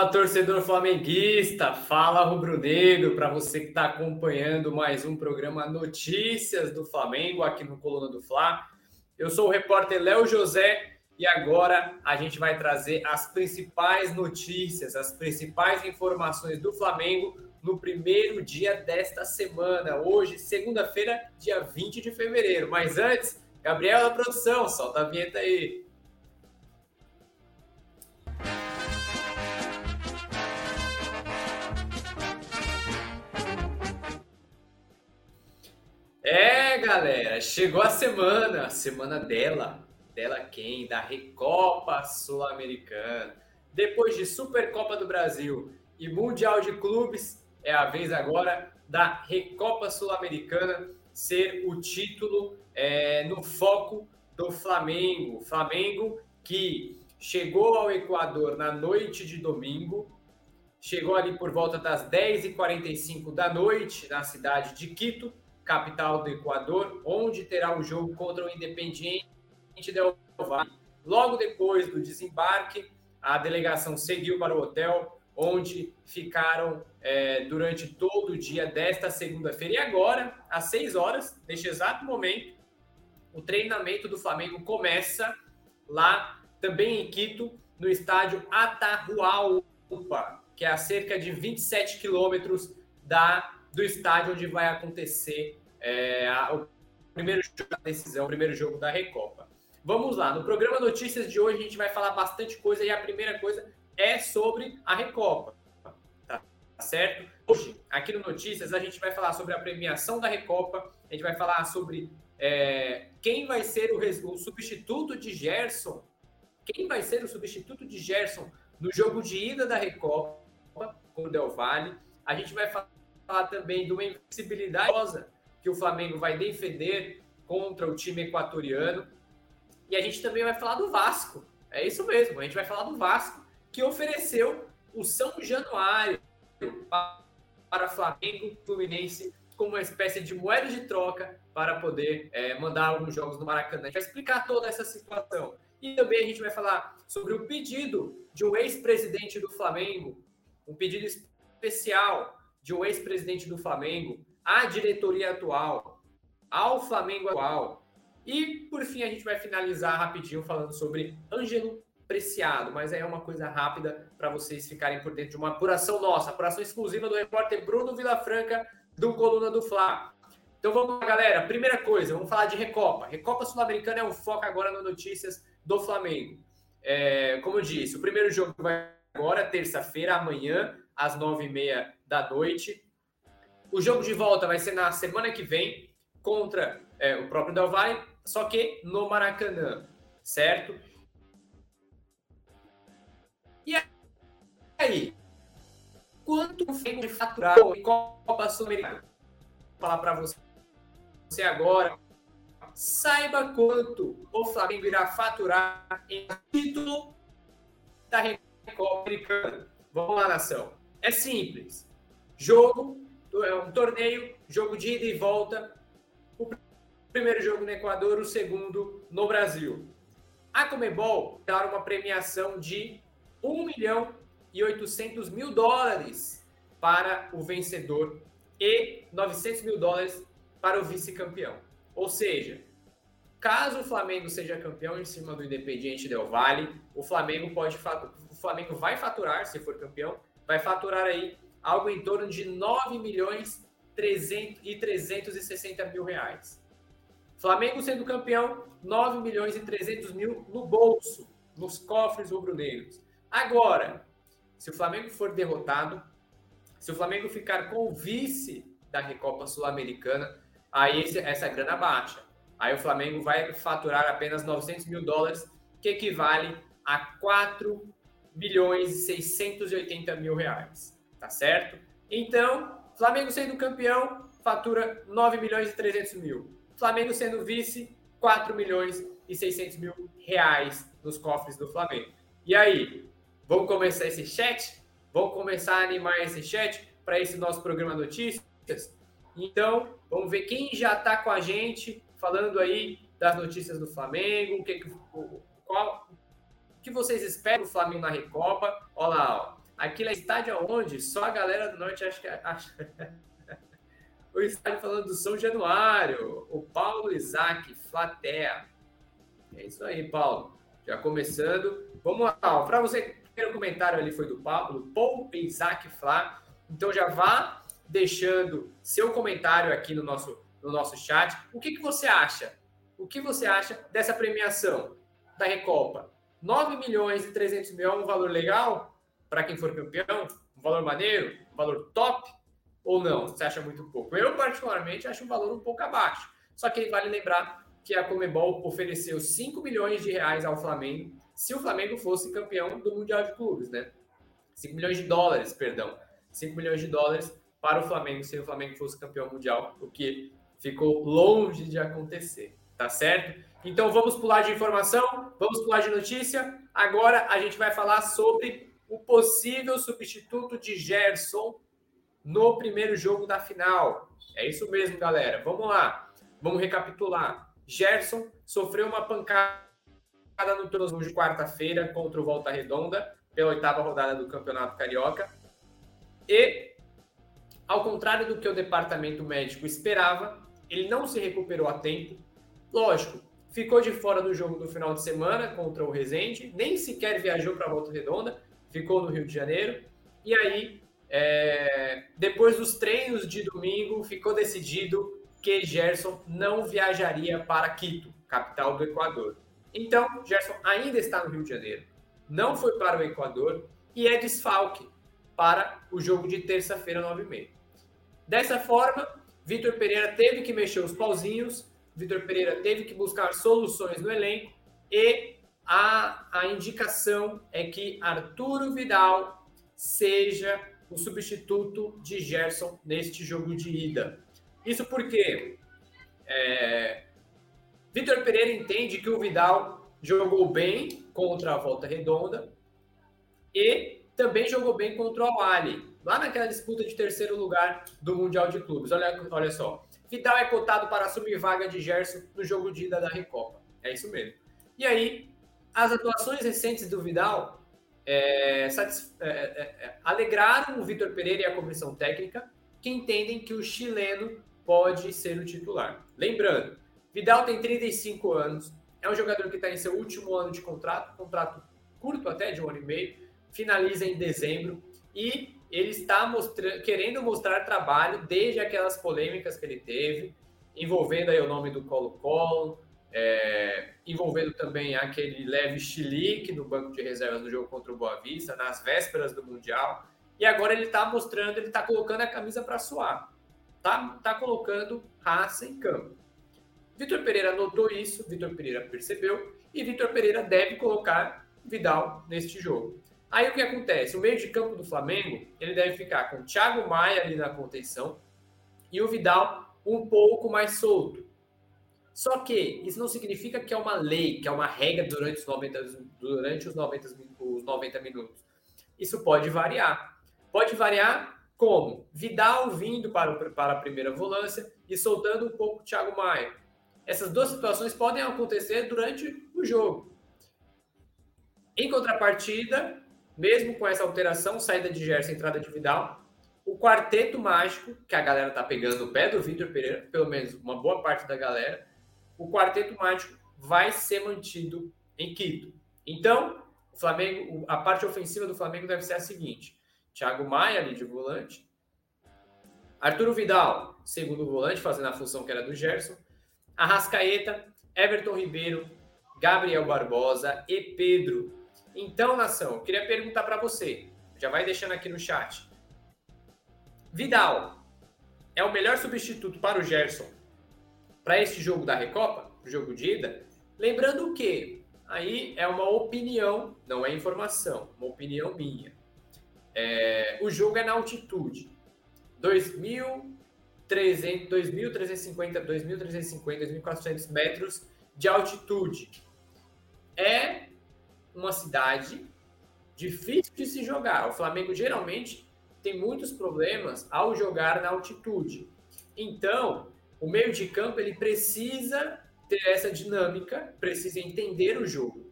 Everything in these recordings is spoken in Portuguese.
Fala, torcedor flamenguista! Fala, rubro-negro! Para você que está acompanhando mais um programa Notícias do Flamengo aqui no Coluna do Fla. Eu sou o repórter Léo José e agora a gente vai trazer as principais notícias, as principais informações do Flamengo no primeiro dia desta semana. Hoje, segunda-feira, dia 20 de fevereiro. Mas antes, Gabriel produção, solta a vinheta aí. É, galera, chegou a semana, a semana dela. Dela quem? Da Recopa Sul-Americana. Depois de Supercopa do Brasil e Mundial de Clubes, é a vez agora da Recopa Sul-Americana ser o título é, no foco do Flamengo. Flamengo que chegou ao Equador na noite de domingo, chegou ali por volta das 10h45 da noite na cidade de Quito, capital do Equador, onde terá o jogo contra o Independiente del Valle. Logo depois do desembarque, a delegação seguiu para o hotel, onde ficaram é, durante todo o dia desta segunda-feira. E agora, às 6 horas, neste exato momento, o treinamento do Flamengo começa lá também em Quito, no estádio Atahualpa, que é a cerca de 27 quilômetros da do estádio onde vai acontecer é, a, o primeiro jogo da decisão, o primeiro jogo da Recopa. Vamos lá, no programa Notícias de hoje a gente vai falar bastante coisa e a primeira coisa é sobre a Recopa, tá certo? Hoje, aqui no Notícias, a gente vai falar sobre a premiação da Recopa, a gente vai falar sobre é, quem vai ser o, o substituto de Gerson, quem vai ser o substituto de Gerson no jogo de ida da Recopa com o Del Valle. A gente vai falar também de uma invencibilidade que o Flamengo vai defender contra o time equatoriano. E a gente também vai falar do Vasco. É isso mesmo, a gente vai falar do Vasco, que ofereceu o São Januário para Flamengo Fluminense como uma espécie de moeda de troca para poder é, mandar alguns jogos no Maracanã. A gente vai explicar toda essa situação. E também a gente vai falar sobre o pedido de um ex-presidente do Flamengo, um pedido especial de um ex-presidente do Flamengo à diretoria atual, ao Flamengo atual. E, por fim, a gente vai finalizar rapidinho falando sobre Ângelo Preciado, mas é uma coisa rápida para vocês ficarem por dentro de uma apuração nossa, apuração exclusiva do repórter Bruno Vilafranca, do Coluna do Fla. Então vamos lá, galera. Primeira coisa, vamos falar de Recopa. Recopa Sul-Americana é o foco agora no Notícias do Flamengo. É, como eu disse, o primeiro jogo vai agora, terça-feira, amanhã, às nove e meia da noite. O jogo de volta vai ser na semana que vem contra é, o próprio Del Valle, só que no Maracanã, certo? E aí? Quanto o Flamengo faturar em Copa Sul-Americana? Vou falar para você agora. Saiba quanto o Flamengo irá faturar em título da Recopa Americana. Vamos lá, nação. É simples. Jogo é um torneio, jogo de ida e volta. O primeiro jogo no Equador, o segundo no Brasil. A Comebol dará uma premiação de 1 milhão e 800 mil dólares para o vencedor e 900 mil dólares para o vice-campeão. Ou seja, caso o Flamengo seja campeão em cima do Independiente Del Valle, o Flamengo pode Flamengo vai faturar, se for campeão, vai faturar aí algo em torno de 9 milhões 300 e 360 mil reais. Flamengo sendo campeão, 9 milhões e 300 mil no bolso, nos cofres rubro-negros. Agora, se o Flamengo for derrotado, se o Flamengo ficar com o vice da Recopa Sul-Americana, aí essa grana baixa. Aí o Flamengo vai faturar apenas 900 mil dólares, que equivale a 4 milhões e 680 mil reais tá certo? Então, Flamengo sendo campeão, fatura 9 milhões e 300 mil. Flamengo sendo vice, 4 milhões e 600 mil reais nos cofres do Flamengo. E aí, vamos começar esse chat? Vamos começar a animar esse chat para esse nosso programa Notícias? Então, vamos ver quem já está com a gente falando aí das notícias do Flamengo, que, qual, que vocês esperam do Flamengo na Recopa. Olha lá, ó. Aquilo é estádio onde? Só a galera do norte acha que acha... o estádio falando do São Januário, o Paulo Isaac, Flatea. É isso aí, Paulo. Já começando. Vamos lá, para você, o primeiro comentário ali foi do Paulo, Paulo Isaac Flá. Então já vá deixando seu comentário aqui no nosso, no nosso chat. O que, que você acha? O que você acha dessa premiação da Recopa? 9 milhões e 300 mil é um valor legal para quem for campeão? Um valor maneiro? Um valor top? Ou não? Você acha muito pouco? Eu, particularmente, acho um valor um pouco abaixo. Só que vale lembrar que a Comebol ofereceu 5 milhões de reais ao Flamengo se o Flamengo fosse campeão do Mundial de Clubes, né? 5 milhões de dólares, perdão. 5 milhões de dólares para o Flamengo se o Flamengo fosse campeão mundial, o que ficou longe de acontecer, tá certo? Então vamos pular de informação, vamos pular de notícia. Agora a gente vai falar sobre o possível substituto de Gerson no primeiro jogo da final. É isso mesmo, galera. Vamos lá. Vamos recapitular. Gerson sofreu uma pancada no tornozelo de quarta-feira contra o Volta Redonda, pela oitava rodada do Campeonato Carioca. E ao contrário do que o departamento médico esperava, ele não se recuperou a tempo. Lógico, ficou de fora do jogo do final de semana contra o Resende, nem sequer viajou para a Volta Redonda, ficou no Rio de Janeiro. E aí, é, depois dos treinos de domingo, ficou decidido que Gerson não viajaria para Quito, capital do Equador. Então, Gerson ainda está no Rio de Janeiro, não foi para o Equador e é desfalque para o jogo de terça-feira, 9h30. Dessa forma, Vitor Pereira teve que mexer os pauzinhos, Vitor Pereira teve que buscar soluções no elenco e a, a indicação é que Arturo Vidal seja o substituto de Gerson neste jogo de ida. Isso porque é, Vitor Pereira entende que o Vidal jogou bem contra a Volta Redonda e também jogou bem contra o Ali lá naquela disputa de terceiro lugar do Mundial de Clubes. Olha, olha só. Vidal é cotado para assumir vaga de Gerson no jogo de ida da Recopa. É isso mesmo. E aí, as atuações recentes do Vidal é, satis, é, é, é alegraram o Vitor Pereira e a comissão técnica, que entendem que o chileno pode ser o titular. Lembrando, Vidal tem 35 anos, é um jogador que está em seu último ano de contrato, contrato curto até, de um ano e meio, finaliza em dezembro, e ele está mostra querendo mostrar trabalho desde aquelas polêmicas que ele teve, envolvendo aí o nome do Colo-Colo, é, envolvendo também aquele leve chilique no banco de reservas no jogo contra o Boa Vista, nas vésperas do Mundial. E agora ele está mostrando, ele está colocando a camisa para suar. Tá, tá colocando raça em campo. Vitor Pereira notou isso, Vitor Pereira percebeu, e Vitor Pereira deve colocar Vidal neste jogo. Aí o que acontece? O meio de campo do Flamengo, ele deve ficar com o Thiago Maia ali na contenção e o Vidal um pouco mais solto. Só que isso não significa que é uma lei, que é uma regra durante os 90, durante os 90, os 90 minutos. Isso pode variar. Pode variar como? Vidal vindo para, o, para a primeira volância e soltando um pouco o Thiago Maia. Essas duas situações podem acontecer durante o jogo. Em contrapartida, mesmo com essa alteração, saída de Gerson, entrada de Vidal, o quarteto mágico, que a galera tá pegando o pé do Vitor Pereira, pelo menos uma boa parte da galera, o quarteto mágico vai ser mantido em Quito. Então, o Flamengo, a parte ofensiva do Flamengo deve ser a seguinte: Thiago Maia ali de volante, Arturo Vidal, segundo volante, fazendo a função que era do Gerson, Arrascaeta, Everton Ribeiro, Gabriel Barbosa e Pedro então, nação, eu queria perguntar para você, já vai deixando aqui no chat. Vidal é o melhor substituto para o Gerson para este jogo da Recopa, jogo de ida? Lembrando que aí é uma opinião, não é informação, uma opinião minha. É, o jogo é na altitude. 2.350, 2.350, 2.400 metros de altitude. É uma cidade difícil de se jogar. O Flamengo geralmente tem muitos problemas ao jogar na altitude. Então, o meio de campo ele precisa ter essa dinâmica, precisa entender o jogo.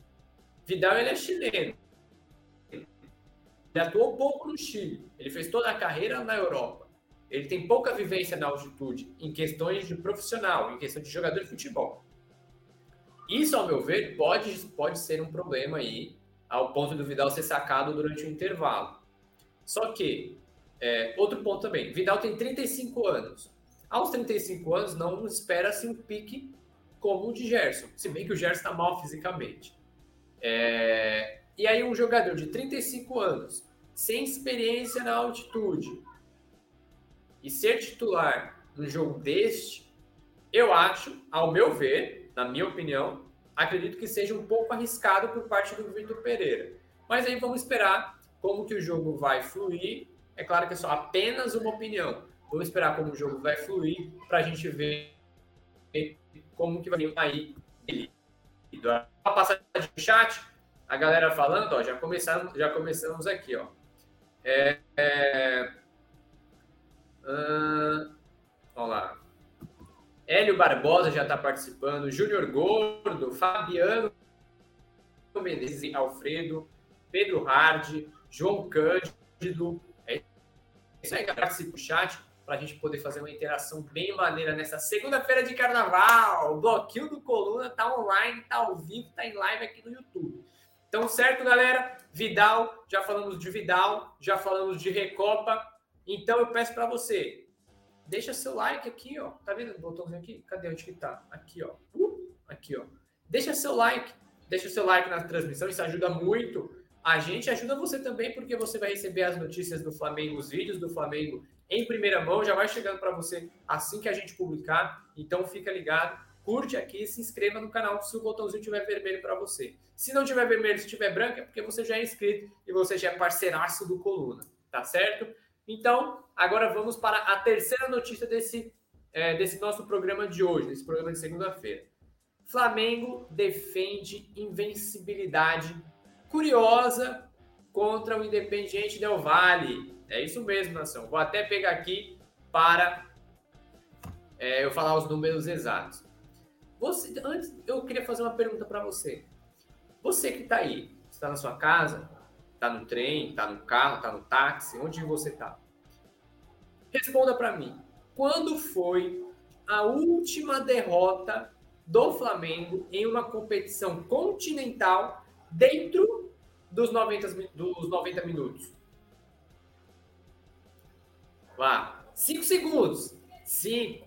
Vidal ele é chileno. atuou pouco no Chile, ele fez toda a carreira na Europa. Ele tem pouca vivência na altitude em questões de profissional, em questão de jogador de futebol. Isso, ao meu ver, pode, pode ser um problema aí, ao ponto do Vidal ser sacado durante o intervalo. Só que, é, outro ponto também, Vidal tem 35 anos. Aos 35 anos, não espera-se um pique como o de Gerson, se bem que o Gerson está mal fisicamente. É, e aí, um jogador de 35 anos, sem experiência na altitude, e ser titular num jogo deste, eu acho, ao meu ver, na minha opinião, acredito que seja um pouco arriscado por parte do Vitor Pereira. Mas aí vamos esperar como que o jogo vai fluir. É claro que é só apenas uma opinião. Vamos esperar como o jogo vai fluir para a gente ver como que vai aí. A passagem de chat, a galera falando, ó, já começamos, já começamos aqui, ó. É, é, lá. Hélio Barbosa já está participando, Júnior Gordo, Fabiano Menezes, Alfredo, Pedro Hardi, João Cândido. É isso aí, participa do chat para a gente poder fazer uma interação bem maneira nessa segunda-feira de carnaval. O bloquinho do Coluna tá online, tá ao vivo, tá em live aqui no YouTube. Então, certo, galera? Vidal, já falamos de Vidal, já falamos de Recopa. Então, eu peço para você, deixa seu like aqui, ó. Tá vendo o botãozinho aqui? Cadê onde que tá? Aqui, ó. Uh, aqui, ó. Deixa seu like, deixa seu like na transmissão, isso ajuda muito. A gente ajuda você também, porque você vai receber as notícias do Flamengo, os vídeos do Flamengo em primeira mão, já vai chegando para você assim que a gente publicar. Então, fica ligado curte aqui se inscreva no canal se o botãozinho tiver vermelho para você. Se não tiver vermelho, se tiver branco, é porque você já é inscrito e você já é parceiraço do Coluna, tá certo? Então, agora vamos para a terceira notícia desse, é, desse nosso programa de hoje, desse programa de segunda-feira. Flamengo defende invencibilidade curiosa contra o Independiente Del Valle. É isso mesmo, nação. Vou até pegar aqui para é, eu falar os números exatos. Você, antes, eu queria fazer uma pergunta para você. Você que está aí, está na sua casa, está no trem, está no carro, está no táxi, onde você está? Responda para mim. Quando foi a última derrota do Flamengo em uma competição continental dentro dos 90, dos 90 minutos? Vá. 5 segundos. 5,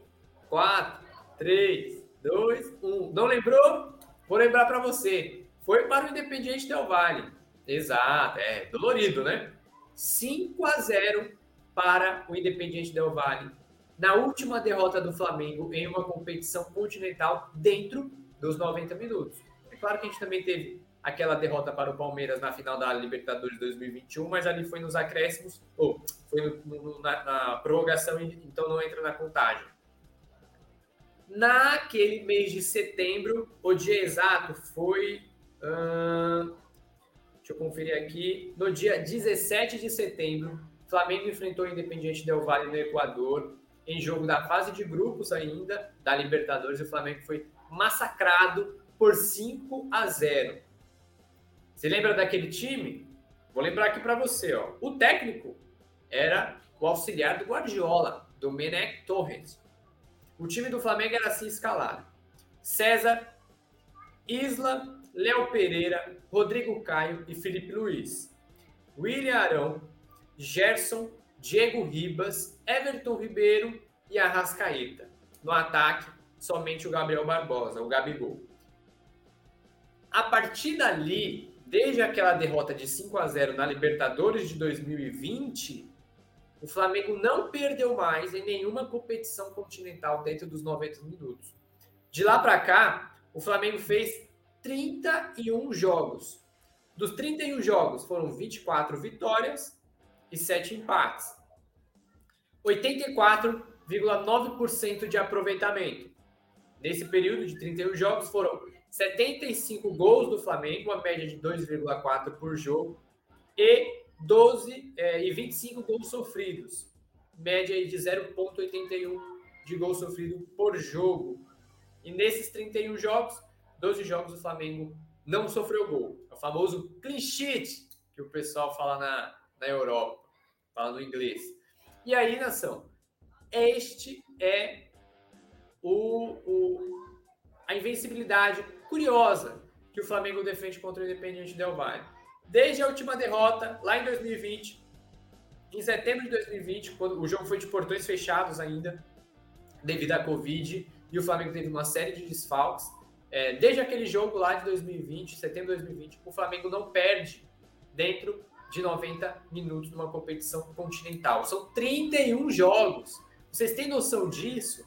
4, 3, 2, 1. Não lembrou? Vou lembrar para você. Foi para o Independiente Del Vale. Exato, é dolorido, né? 5 a 0 para o Independiente Del Vale. Na última derrota do Flamengo em uma competição continental dentro dos 90 minutos. É claro que a gente também teve aquela derrota para o Palmeiras na final da Libertadores 2021, mas ali foi nos acréscimos, ou foi no, no, na, na prorrogação, então não entra na contagem. Naquele mês de setembro, o dia exato foi. Deixa eu conferir aqui. No dia 17 de setembro, Flamengo enfrentou o Independiente Del Valle no Equador, em jogo da fase de grupos ainda da Libertadores. O Flamengo foi massacrado por 5 a 0. Você lembra daquele time? Vou lembrar aqui para você. Ó. O técnico era o auxiliar do Guardiola, Domenech Torres. O time do Flamengo era assim escalado: César, Isla, Léo Pereira, Rodrigo Caio e Felipe Luiz. William Arão, Gerson, Diego Ribas, Everton Ribeiro e Arrascaeta. No ataque, somente o Gabriel Barbosa, o Gabigol. A partir dali, desde aquela derrota de 5 a 0 na Libertadores de 2020, o Flamengo não perdeu mais em nenhuma competição continental dentro dos 90 minutos. De lá para cá, o Flamengo fez 31 jogos. Dos 31 jogos, foram 24 vitórias e 7 empates. 84,9% de aproveitamento. Nesse período de 31 jogos, foram 75 gols do Flamengo, uma média de 2,4 por jogo, e 12 é, e 25 gols sofridos. Média de 0,81 de gol sofrido por jogo. E nesses 31 jogos, 12 jogos o Flamengo não sofreu gol. É o famoso clean sheet que o pessoal fala na, na Europa, falando inglês. E aí, nação, este é o, o, a invencibilidade curiosa que o Flamengo defende contra o Independiente Del Valle. Desde a última derrota, lá em 2020, em setembro de 2020, quando o jogo foi de portões fechados ainda, devido à Covid, e o Flamengo teve uma série de desfalques. É, desde aquele jogo lá de 2020, setembro de 2020, o Flamengo não perde dentro de 90 minutos numa competição continental. São 31 jogos. Vocês têm noção disso?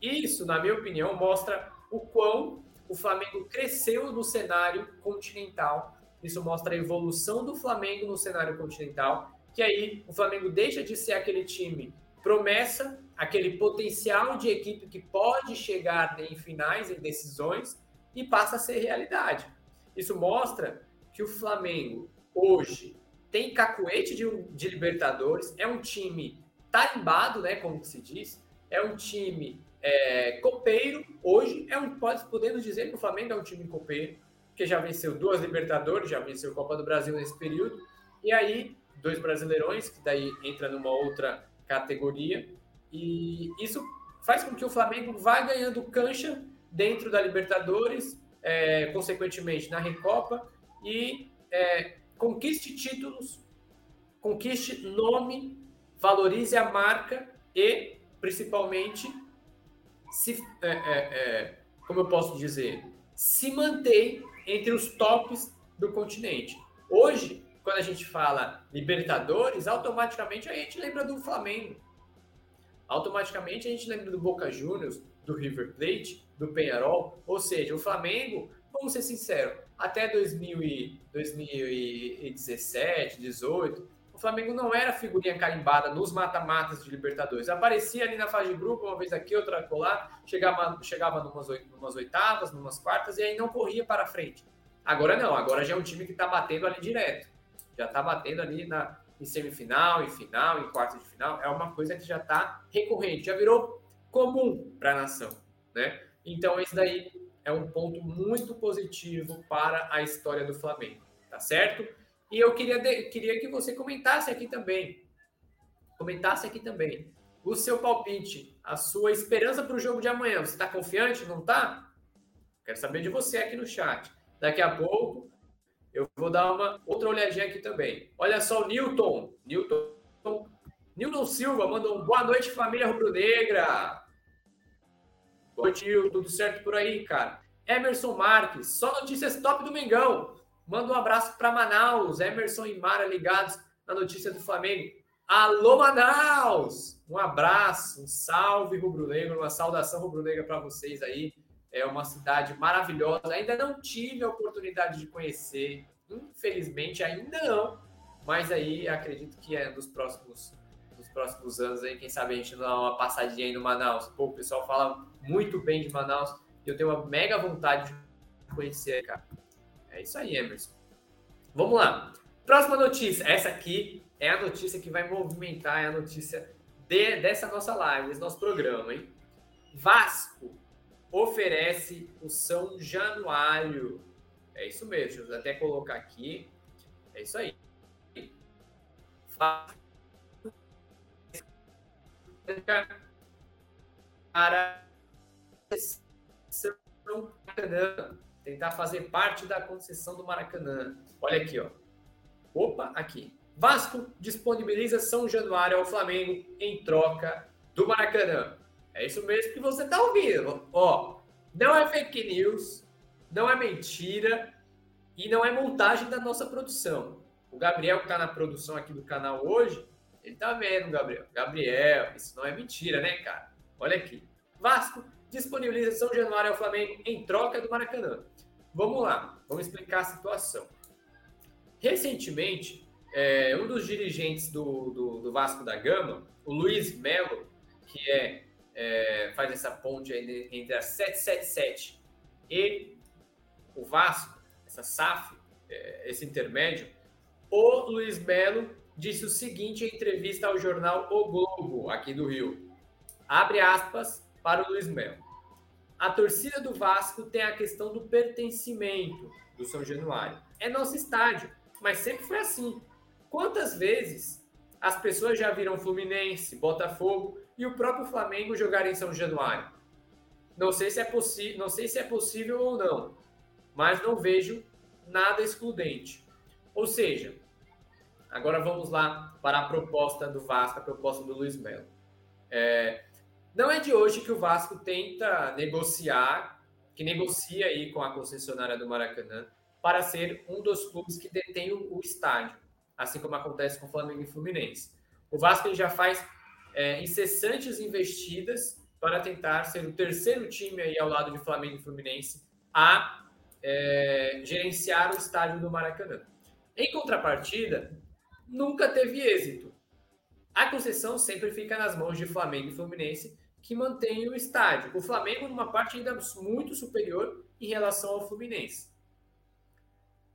Isso, na minha opinião, mostra o quão o Flamengo cresceu no cenário continental. Isso mostra a evolução do Flamengo no cenário continental. Que aí o Flamengo deixa de ser aquele time promessa, aquele potencial de equipe que pode chegar em finais, em decisões, e passa a ser realidade. Isso mostra que o Flamengo hoje tem cacuete de, de Libertadores, é um time tarimbado, né, como se diz, é um time é, copeiro. Hoje é um, pode, podemos dizer que o Flamengo é um time copeiro, que já venceu duas Libertadores, já venceu a Copa do Brasil nesse período, e aí dois Brasileirões, que daí entra numa outra categoria, e isso faz com que o Flamengo vá ganhando cancha dentro da Libertadores, é, consequentemente na Recopa, e é, conquiste títulos, conquiste nome, valorize a marca e, principalmente, se, é, é, é, como eu posso dizer, se mantém entre os tops do continente. Hoje, quando a gente fala Libertadores, automaticamente a gente lembra do Flamengo. Automaticamente a gente lembra do Boca Juniors, do River Plate, do Penharol. Ou seja, o Flamengo, vamos ser sinceros, até 2000 e, 2017, 2018, o Flamengo não era figurinha carimbada nos mata-matas de Libertadores. Aparecia ali na fase de grupo, uma vez aqui, outra colar, chegava, chegava numas, numas oitavas, numas quartas, e aí não corria para frente. Agora não, agora já é um time que está batendo ali direto. Já está batendo ali na, em semifinal, em final, em quarto de final. É uma coisa que já está recorrente, já virou comum para a nação. Né? Então, esse daí é um ponto muito positivo para a história do Flamengo. Tá certo? E eu queria, queria que você comentasse aqui também. Comentasse aqui também. O seu palpite, a sua esperança para o jogo de amanhã. Você está confiante? Não está? Quero saber de você aqui no chat. Daqui a pouco eu vou dar uma outra olhadinha aqui também. Olha só o Newton. Newton. Newton Silva mandou um boa noite, família rubro-negra. Boa noite, Tudo certo por aí, cara? Emerson Marques. Só notícias top do Mengão. Manda um abraço para Manaus, Emerson e Mara ligados na notícia do Flamengo. Alô, Manaus! Um abraço, um salve rubro-negro, uma saudação rubro-negra para vocês aí. É uma cidade maravilhosa. Ainda não tive a oportunidade de conhecer, infelizmente ainda não, mas aí acredito que é nos próximos, nos próximos anos aí, quem sabe a gente dá uma passadinha aí no Manaus. Pô, o pessoal fala muito bem de Manaus e eu tenho uma mega vontade de conhecer, cara. É isso aí, Emerson. Vamos lá. Próxima notícia. Essa aqui é a notícia que vai movimentar, é a notícia de, dessa nossa live, desse nosso programa, hein? Vasco oferece o São Januário. É isso mesmo, deixa eu até colocar aqui. É isso aí. Para Januário tentar fazer parte da concessão do Maracanã. Olha aqui, ó. Opa, aqui. Vasco disponibiliza São Januário ao Flamengo em troca do Maracanã. É isso mesmo que você está ouvindo. Ó, não é fake news, não é mentira e não é montagem da nossa produção. O Gabriel que está na produção aqui do canal hoje, ele tá vendo, Gabriel. Gabriel, isso não é mentira, né, cara? Olha aqui. Vasco disponibiliza São Januário ao Flamengo em troca do Maracanã. Vamos lá, vamos explicar a situação. Recentemente, é, um dos dirigentes do, do, do, Vasco da Gama, o Luiz Melo, que é, é, faz essa ponte entre a 777 e o Vasco, essa SAF, é, esse intermédio, o Luiz Melo disse o seguinte em entrevista ao jornal O Globo, aqui do Rio. Abre aspas para o Luiz Melo. A torcida do Vasco tem a questão do pertencimento do São Januário. É nosso estádio, mas sempre foi assim. quantas vezes as pessoas já viram Fluminense, Botafogo e o próprio Flamengo jogar em São Januário? Não sei se é possível, não sei se é possível ou não, mas não vejo nada excludente. Ou seja, agora vamos lá para a proposta do Vasco, a proposta do Luiz Melo. É, não é de hoje que o Vasco tenta negociar, que negocia aí com a concessionária do Maracanã para ser um dos clubes que detém o, o estádio, assim como acontece com o Flamengo e Fluminense. O Vasco já faz é, incessantes investidas para tentar ser o terceiro time aí ao lado de Flamengo e Fluminense a é, gerenciar o estádio do Maracanã. Em contrapartida, nunca teve êxito. A concessão sempre fica nas mãos de Flamengo e Fluminense, que mantêm o estádio. O Flamengo numa parte ainda muito superior em relação ao Fluminense.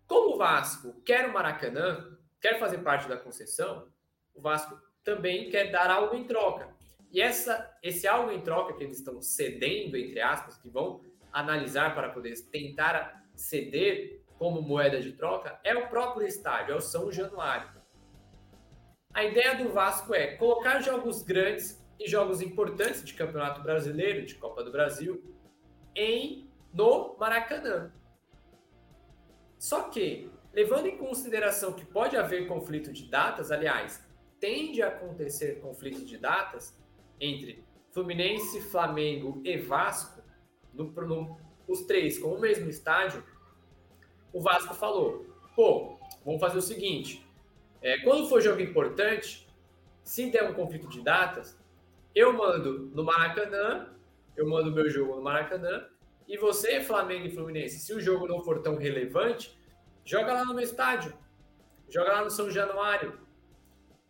Como o Vasco quer o Maracanã, quer fazer parte da concessão, o Vasco também quer dar algo em troca. E essa, esse algo em troca que eles estão cedendo, entre aspas, que vão analisar para poder tentar ceder como moeda de troca, é o próprio estádio, é o São Januário. A ideia do Vasco é colocar jogos grandes e jogos importantes de Campeonato Brasileiro, de Copa do Brasil, em no Maracanã. Só que, levando em consideração que pode haver conflito de datas, aliás, tende a acontecer conflito de datas entre Fluminense, Flamengo e Vasco, no, no, os três com o mesmo estádio, o Vasco falou: pô, vamos fazer o seguinte, é, quando for jogo importante, se der um conflito de datas, eu mando no Maracanã, eu mando meu jogo no Maracanã, e você, Flamengo e Fluminense, se o jogo não for tão relevante, joga lá no meu estádio. Joga lá no São Januário.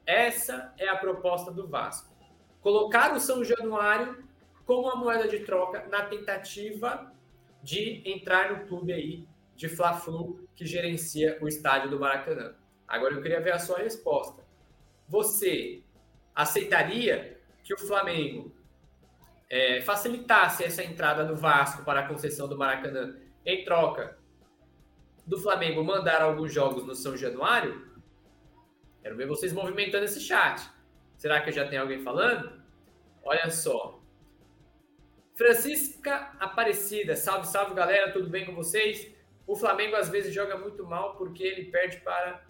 Essa é a proposta do Vasco. Colocar o São Januário como uma moeda de troca na tentativa de entrar no clube aí de Fla-Flu que gerencia o estádio do Maracanã. Agora eu queria ver a sua resposta. Você aceitaria que o Flamengo é, facilitasse essa entrada do Vasco para a concessão do Maracanã em troca do Flamengo mandar alguns jogos no São Januário? Quero ver vocês movimentando esse chat. Será que já tem alguém falando? Olha só. Francisca Aparecida, salve, salve galera, tudo bem com vocês? O Flamengo às vezes joga muito mal porque ele perde para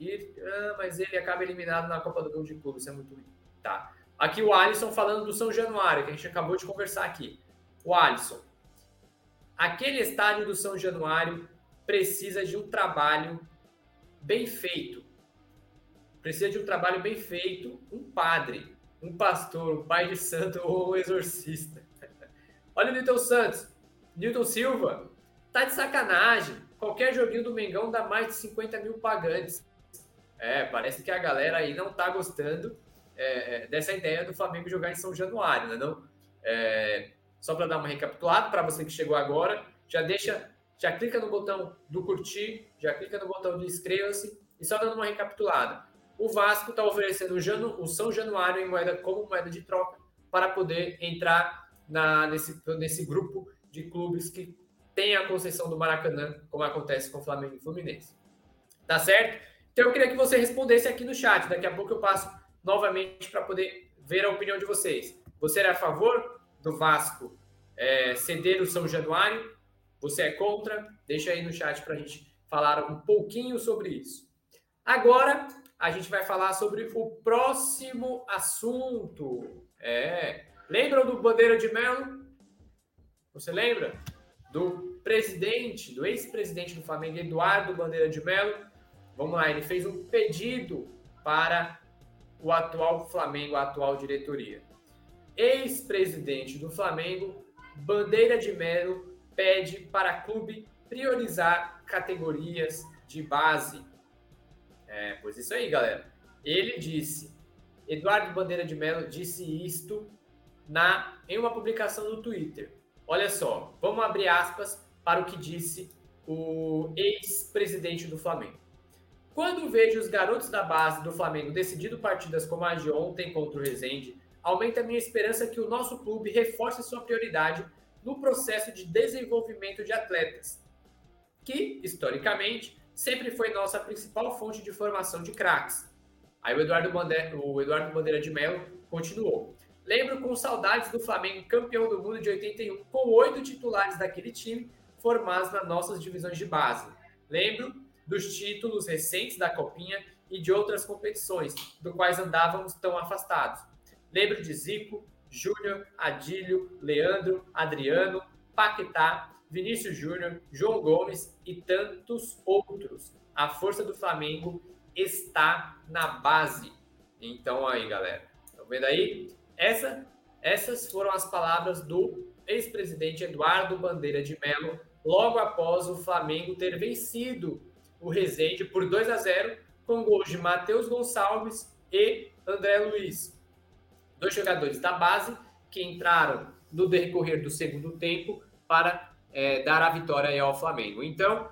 ir, ah, mas ele acaba eliminado na Copa do Mundo de Clube, isso é muito ruim. Tá. Aqui o Alisson falando do São Januário, que a gente acabou de conversar aqui. O Alisson. Aquele estádio do São Januário precisa de um trabalho bem feito. Precisa de um trabalho bem feito, um padre, um pastor, um pai de santo ou um exorcista. Olha o Newton Santos, Newton Silva, tá de sacanagem. Qualquer joguinho do Mengão dá mais de 50 mil pagantes. É, parece que a galera aí não tá gostando é, dessa ideia do Flamengo jogar em São Januário, né? Não, é, só para dar uma recapitulada, para você que chegou agora, já deixa, já clica no botão do curtir, já clica no botão do inscreva-se e só dando uma recapitulada. O Vasco está oferecendo o, São Januário em moeda como moeda de troca para poder entrar na, nesse, nesse grupo de clubes que tem a concessão do Maracanã, como acontece com o Flamengo e Fluminense. Tá certo? Então eu queria que você respondesse aqui no chat. Daqui a pouco eu passo novamente para poder ver a opinião de vocês. Você é a favor do Vasco é, ceder o São Januário? Você é contra? Deixa aí no chat para a gente falar um pouquinho sobre isso. Agora a gente vai falar sobre o próximo assunto. É, lembram do Bandeira de Melo? Você lembra? Do presidente, do ex-presidente do Flamengo, Eduardo Bandeira de Melo. Vamos lá, ele fez um pedido para o atual Flamengo, a atual diretoria. Ex-presidente do Flamengo, Bandeira de Melo, pede para clube priorizar categorias de base. É, pois isso aí, galera. Ele disse, Eduardo Bandeira de Melo disse isto na em uma publicação no Twitter. Olha só, vamos abrir aspas para o que disse o ex-presidente do Flamengo. Quando vejo os garotos da base do Flamengo decidindo partidas como a de ontem contra o Rezende, aumenta a minha esperança que o nosso clube reforce sua prioridade no processo de desenvolvimento de atletas, que, historicamente, sempre foi nossa principal fonte de formação de craques. Aí o Eduardo, Bandeira, o Eduardo Bandeira de Mello continuou. Lembro com saudades do Flamengo campeão do mundo de 81, com oito titulares daquele time formados nas nossas divisões de base. Lembro dos títulos recentes da Copinha e de outras competições, do quais andávamos tão afastados. Lembro de Zico, Júnior, Adílio, Leandro, Adriano, Paquetá, Vinícius Júnior, João Gomes e tantos outros. A força do Flamengo está na base. Então aí, galera. Estão vendo aí? Essa, essas foram as palavras do ex-presidente Eduardo Bandeira de Mello logo após o Flamengo ter vencido o Resende por 2 a 0 com gols de Matheus Gonçalves e André Luiz. Dois jogadores da base que entraram no decorrer do segundo tempo para é, dar a vitória ao Flamengo. Então,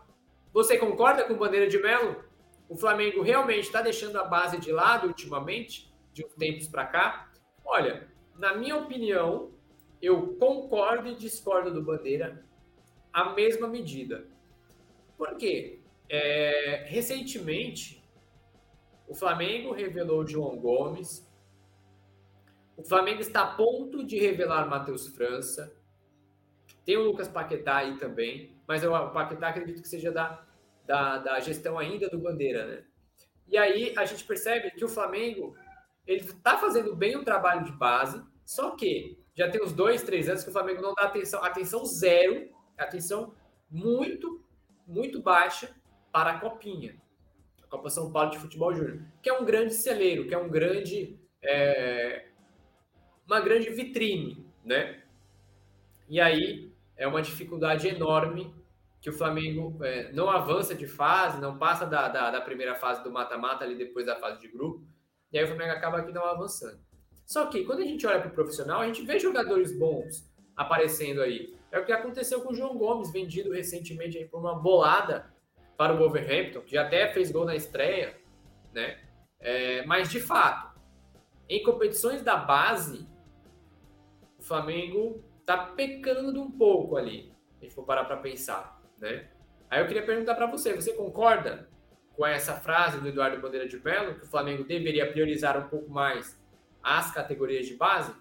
você concorda com Bandeira de Melo? O Flamengo realmente está deixando a base de lado ultimamente, de tempos para cá? Olha, na minha opinião, eu concordo e discordo do Bandeira a mesma medida. Por quê? É, recentemente, o Flamengo revelou João Gomes, o Flamengo está a ponto de revelar Matheus França, tem o Lucas Paquetá aí também, mas o Paquetá acredito que seja da, da, da gestão ainda do Bandeira, né? E aí a gente percebe que o Flamengo ele está fazendo bem o trabalho de base, só que já tem uns dois, três anos que o Flamengo não dá atenção, atenção zero, atenção muito, muito baixa para a Copinha, a Copa São Paulo de Futebol Júnior, que é um grande celeiro, que é um grande, é, uma grande vitrine, né? E aí é uma dificuldade enorme que o Flamengo é, não avança de fase, não passa da, da, da primeira fase do mata-mata ali depois da fase de grupo, e aí o Flamengo acaba aqui não avançando. Só que quando a gente olha para o profissional, a gente vê jogadores bons aparecendo aí. É o que aconteceu com o João Gomes, vendido recentemente aí por uma bolada para o Wolverhampton, que já até fez gol na estreia, né? É, mas de fato, em competições da base, Flamengo tá pecando um pouco ali, se for parar para pensar, né? Aí eu queria perguntar para você, você concorda com essa frase do Eduardo Bandeira de Mello, que o Flamengo deveria priorizar um pouco mais as categorias de base?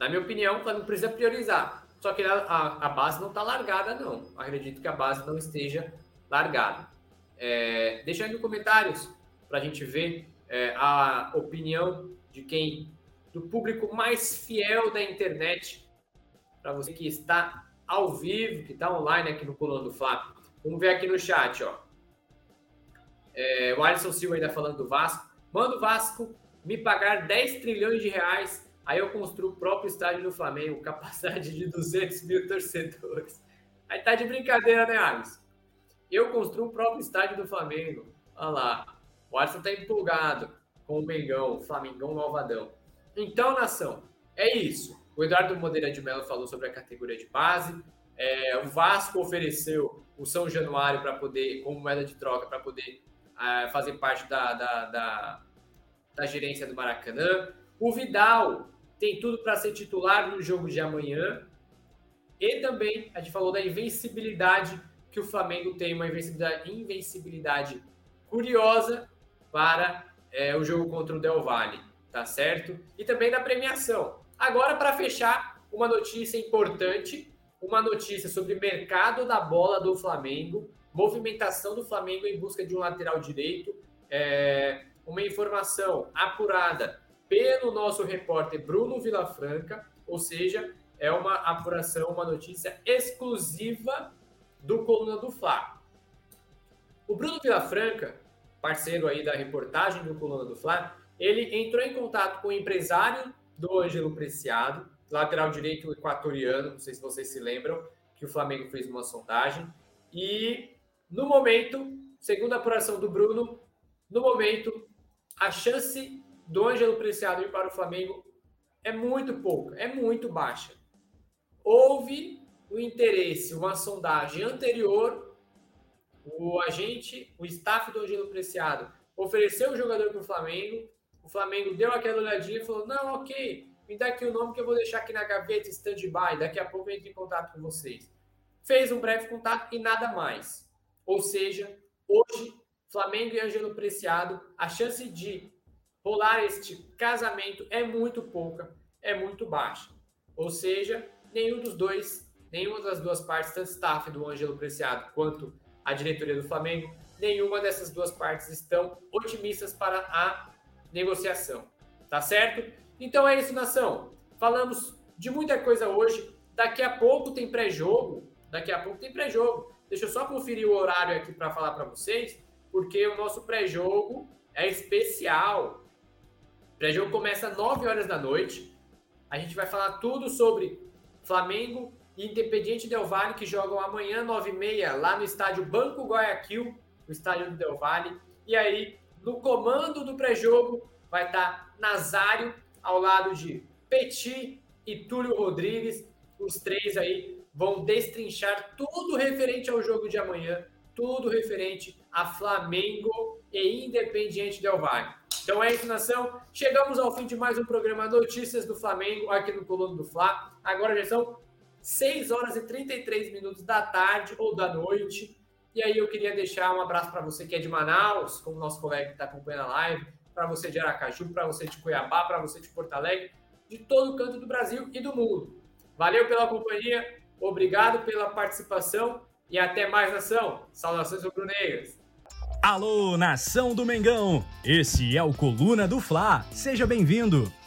Na minha opinião, o Flamengo precisa priorizar. Só que a, a, a base não está largada, não. Acredito que a base não esteja largada. É, deixa aí nos comentários para a gente ver é, a opinião de quem do público mais fiel da internet, para você que está ao vivo, que está online aqui no Coluna do Flávio. Vamos ver aqui no chat, ó. É, o Alisson Silva ainda falando do Vasco. Manda o Vasco me pagar 10 trilhões de reais, aí eu construo o próprio estádio do Flamengo, capacidade de 200 mil torcedores. Aí tá de brincadeira, né, Alisson? Eu construo o próprio estádio do Flamengo. Olha lá. O Alisson tá empolgado com o Mengão, o Flamengão Malvadão. Então, nação, é isso. O Eduardo Modeira de Mello falou sobre a categoria de base. É, o Vasco ofereceu o São Januário para poder, como moeda de troca, para poder é, fazer parte da, da, da, da, gerência do Maracanã. O Vidal tem tudo para ser titular no jogo de amanhã. E também a gente falou da invencibilidade que o Flamengo tem, uma invencibilidade, invencibilidade curiosa para é, o jogo contra o Del Valle tá certo? E também da premiação. Agora, para fechar, uma notícia importante, uma notícia sobre mercado da bola do Flamengo, movimentação do Flamengo em busca de um lateral direito, é, uma informação apurada pelo nosso repórter Bruno Vilafranca, ou seja, é uma apuração, uma notícia exclusiva do Coluna do Fla. O Bruno Vilafranca, parceiro aí da reportagem do Coluna do Fla, ele entrou em contato com o empresário do Ângelo Preciado, lateral direito equatoriano, não sei se vocês se lembram, que o Flamengo fez uma sondagem. E no momento, segundo a apuração do Bruno, no momento, a chance do Ângelo Preciado ir para o Flamengo é muito pouca, é muito baixa. Houve o interesse, uma sondagem anterior, o agente, o staff do Ângelo Preciado ofereceu o jogador para o Flamengo, o Flamengo deu aquela olhadinha e falou: não, ok, me dá aqui o nome que eu vou deixar aqui na gaveta stand-by, daqui a pouco eu entro em contato com vocês. Fez um breve contato e nada mais. Ou seja, hoje, Flamengo e Ângelo Preciado, a chance de rolar este casamento é muito pouca, é muito baixa. Ou seja, nenhum dos dois, nenhuma das duas partes, tanto staff do Ângelo Preciado quanto a diretoria do Flamengo, nenhuma dessas duas partes estão otimistas para a negociação. Tá certo? Então é isso, nação. Falamos de muita coisa hoje. Daqui a pouco tem pré-jogo. Daqui a pouco tem pré-jogo. Deixa eu só conferir o horário aqui para falar para vocês, porque o nosso pré-jogo é especial. O pré-jogo começa às 9 horas da noite. A gente vai falar tudo sobre Flamengo e Independiente Del Valle, que jogam amanhã, 9h30, lá no estádio Banco Guayaquil, no estádio do Del Valle. E aí, no comando do pré-jogo, vai estar Nazário, ao lado de Petit e Túlio Rodrigues. Os três aí vão destrinchar tudo referente ao jogo de amanhã, tudo referente a Flamengo e Independiente Del Valle. Então é isso, nação. Chegamos ao fim de mais um programa Notícias do Flamengo aqui no Coluna do Fla. Agora já são 6 horas e 33 minutos da tarde ou da noite. E aí eu queria deixar um abraço para você que é de Manaus, como nosso colega que está acompanhando a live, para você de Aracaju, para você de Cuiabá, para você de Porto Alegre, de todo o canto do Brasil e do mundo. Valeu pela companhia, obrigado pela participação e até mais, nação. Saudações rubro-negras. Alô, nação do Mengão! Esse é o Coluna do Fla. Seja bem-vindo.